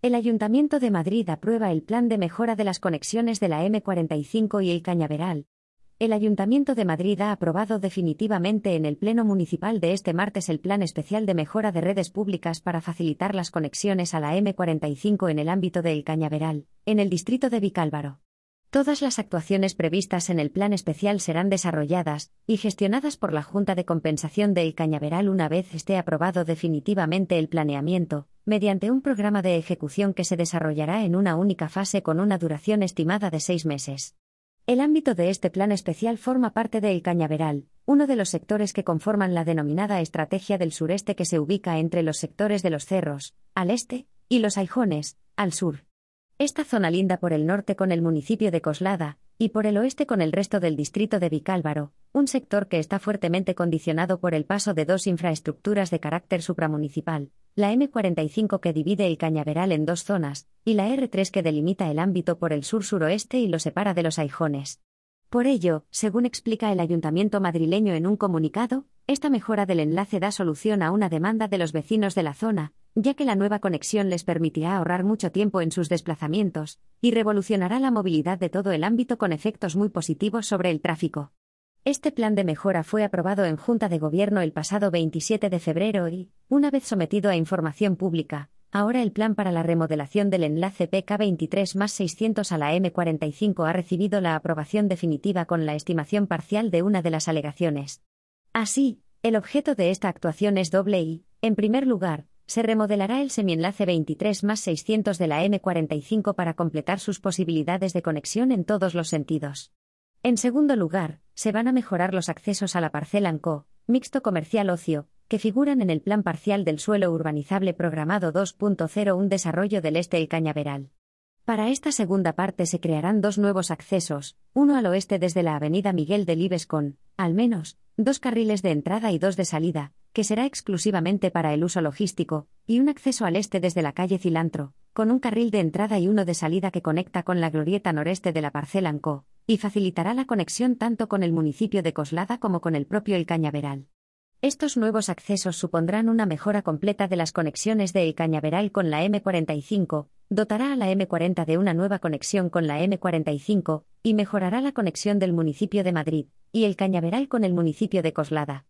El Ayuntamiento de Madrid aprueba el plan de mejora de las conexiones de la M45 y el Cañaveral. El Ayuntamiento de Madrid ha aprobado definitivamente en el Pleno Municipal de este martes el Plan Especial de Mejora de Redes Públicas para facilitar las conexiones a la M45 en el ámbito de El Cañaveral, en el distrito de Vicálvaro. Todas las actuaciones previstas en el plan especial serán desarrolladas y gestionadas por la Junta de Compensación del Cañaveral una vez esté aprobado definitivamente el planeamiento, mediante un programa de ejecución que se desarrollará en una única fase con una duración estimada de seis meses. El ámbito de este plan especial forma parte del Cañaveral, uno de los sectores que conforman la denominada Estrategia del Sureste que se ubica entre los sectores de los cerros, al este, y los aijones, al sur. Esta zona linda por el norte con el municipio de Coslada, y por el oeste con el resto del distrito de Vicálvaro, un sector que está fuertemente condicionado por el paso de dos infraestructuras de carácter supramunicipal, la M45 que divide el Cañaveral en dos zonas, y la R3 que delimita el ámbito por el sur-suroeste y lo separa de los Aijones. Por ello, según explica el ayuntamiento madrileño en un comunicado, esta mejora del enlace da solución a una demanda de los vecinos de la zona, ya que la nueva conexión les permitirá ahorrar mucho tiempo en sus desplazamientos, y revolucionará la movilidad de todo el ámbito con efectos muy positivos sobre el tráfico. Este plan de mejora fue aprobado en Junta de Gobierno el pasado 27 de febrero y, una vez sometido a información pública, ahora el plan para la remodelación del enlace PK23 más 600 a la M45 ha recibido la aprobación definitiva con la estimación parcial de una de las alegaciones. Así, el objeto de esta actuación es doble y, en primer lugar, se remodelará el semienlace 23 más 600 de la M45 para completar sus posibilidades de conexión en todos los sentidos. En segundo lugar, se van a mejorar los accesos a la parcela ANCO, mixto comercial ocio, que figuran en el Plan Parcial del Suelo Urbanizable Programado 2.0 un desarrollo del este el Cañaveral. Para esta segunda parte se crearán dos nuevos accesos, uno al oeste desde la Avenida Miguel Delibes con, al menos, dos carriles de entrada y dos de salida, que será exclusivamente para el uso logístico, y un acceso al este desde la calle Cilantro, con un carril de entrada y uno de salida que conecta con la glorieta noreste de la parcela Anco, y facilitará la conexión tanto con el municipio de Coslada como con el propio El Cañaveral. Estos nuevos accesos supondrán una mejora completa de las conexiones de El Cañaveral con la M45, dotará a la M40 de una nueva conexión con la M45, y mejorará la conexión del municipio de Madrid, y El Cañaveral con el municipio de Coslada.